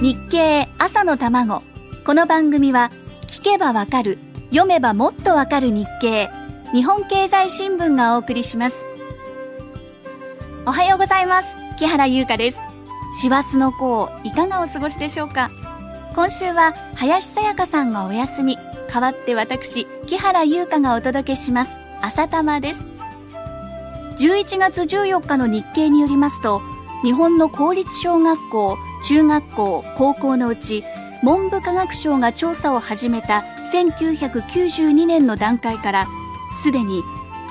日経朝の卵。この番組は聞けばわかる読めばもっとわかる日経日本経済新聞がお送りします。おはようございます。木原優香です。師走の子いかがお過ごしでしょうか。今週は林さやかさんがお休み。代わって私木原優香がお届けします。朝玉です。11月14日の日経によりますと日本の公立小学校中学校高校のうち文部科学省が調査を始めた1992年の段階からすでに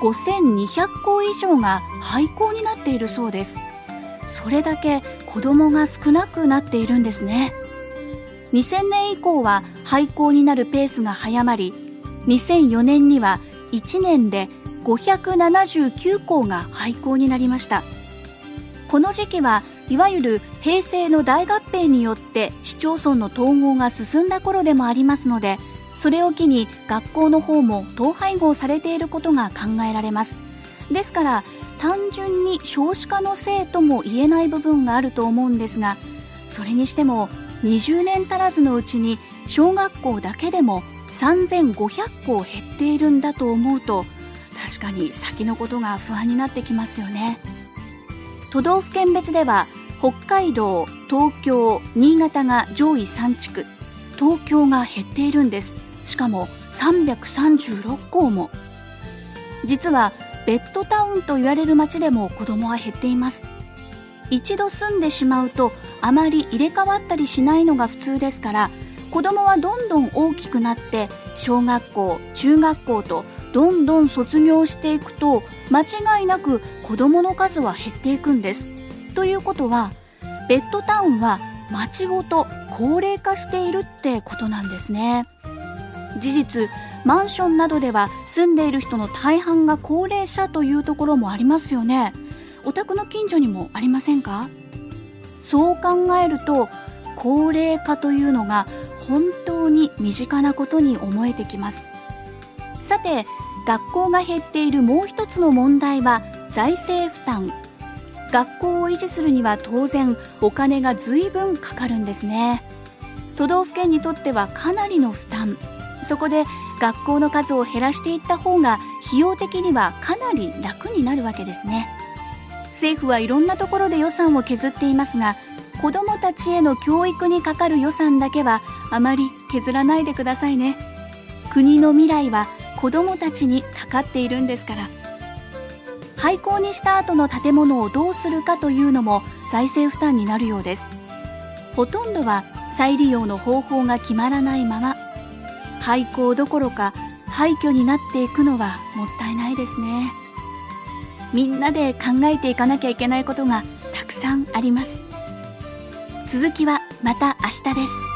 5200校以上が廃校になっているそうです。それだけ子どもが少なくなっているんですね。2000年以降は廃校になるペースが早まり2004年には1年で579校が廃校になりました。この時期はいわゆる平成の大合併によって市町村の統合が進んだ頃でもありますのでそれを機に学校の方も統廃合されていることが考えられます。ですから単純に少子化のせいとも言えない部分があると思うんですがそれにしても20年足らずのうちに小学校だけでも3500校減っているんだと思うと確かに先のことが不安になってきますよね。都道府県別では北海道東京新潟が上位3地区。東京が減っているんです。しかも336校も。実はベッドタウンと言われる町でも子供は減っています。一度住んでしまうとあまり入れ替わったりしないのが普通ですから子供はどんどん大きくなって小学校中学校とどんどん卒業していくと間違いなく子供の数は減っていくんです。ということはベッドタウンは町ごと高齢化しているってことなんですね。事実マンションなどでは住んでいる人の大半が高齢者というところもありますよね。お宅の近所にもありませんか？そう考えると高齢化というのが本当に身近なことに思えてきます。さて学校が減っているもう一つの問題は財政負担。学校を維持するには当然お金が随分かかるんですね。都道府県にとってはかなりの負担。そこで学校の数を減らしていった方が費用的にはかなり楽になるわけですね。政府はいろんなところで予算を削っていますが子どもたちへの教育にかかる予算だけはあまり削らないでくださいね。国の未来は子どもたちにかかっているんですから。廃校にした後の建物をどうするかというのも財政負担になるようです。ほとんどは再利用の方法が決まらないまま廃校どころか廃墟になっていくのはもったいないですね。みんなで考えていかなきゃいけないことがたくさんあります。続きはまた明日です。